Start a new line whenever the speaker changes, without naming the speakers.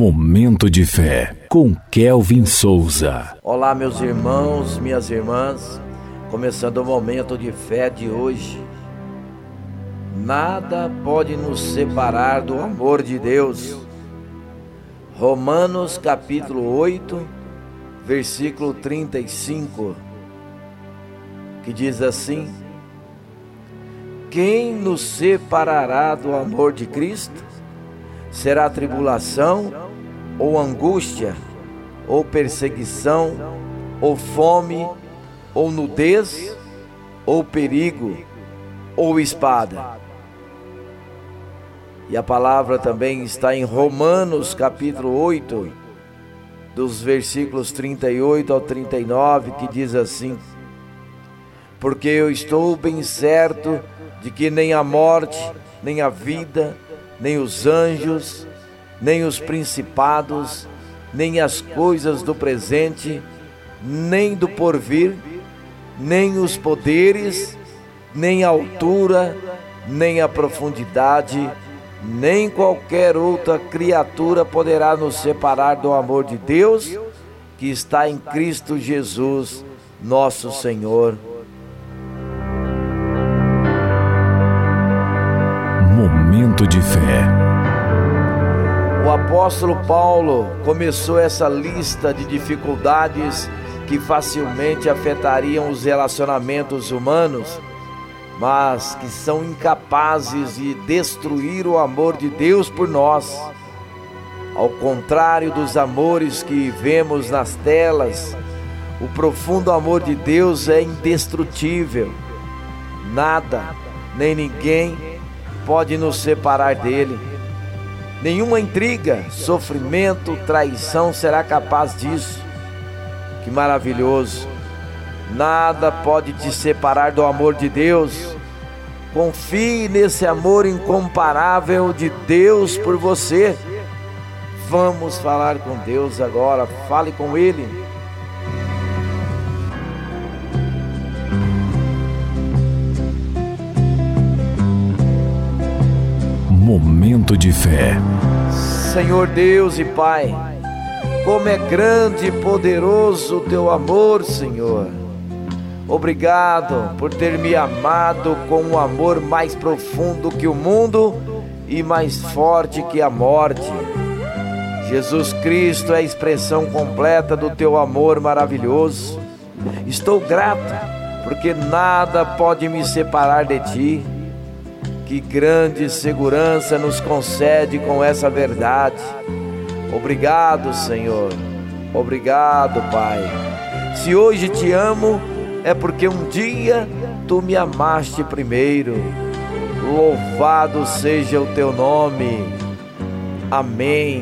Momento de fé com Kelvin Souza.
Olá, meus irmãos, minhas irmãs. Começando o momento de fé de hoje. Nada pode nos separar do amor de Deus. Romanos capítulo 8, versículo 35, que diz assim: Quem nos separará do amor de Cristo? Será tribulação, ou angústia, ou perseguição, ou fome, ou nudez, ou perigo, ou espada. E a palavra também está em Romanos capítulo 8, dos versículos 38 ao 39, que diz assim: Porque eu estou bem certo de que nem a morte, nem a vida, nem os anjos, nem os principados, nem as coisas do presente, nem do porvir, nem os poderes, nem a altura, nem a profundidade, nem qualquer outra criatura poderá nos separar do amor de Deus que está em Cristo Jesus, nosso Senhor.
Momento de fé.
Apóstolo Paulo começou essa lista de dificuldades que facilmente afetariam os relacionamentos humanos, mas que são incapazes de destruir o amor de Deus por nós. Ao contrário dos amores que vemos nas telas, o profundo amor de Deus é indestrutível. Nada, nem ninguém pode nos separar dele. Nenhuma intriga, sofrimento, traição será capaz disso. Que maravilhoso! Nada pode te separar do amor de Deus. Confie nesse amor incomparável de Deus por você. Vamos falar com Deus agora. Fale com Ele.
Momento de fé.
Senhor Deus e Pai, como é grande e poderoso o teu amor, Senhor. Obrigado por ter me amado com um amor mais profundo que o mundo e mais forte que a morte. Jesus Cristo é a expressão completa do teu amor maravilhoso. Estou grato porque nada pode me separar de ti que grande segurança nos concede com essa verdade. Obrigado, Senhor. Obrigado, Pai. Se hoje te amo, é porque um dia tu me amaste primeiro. Louvado seja o teu nome. Amém.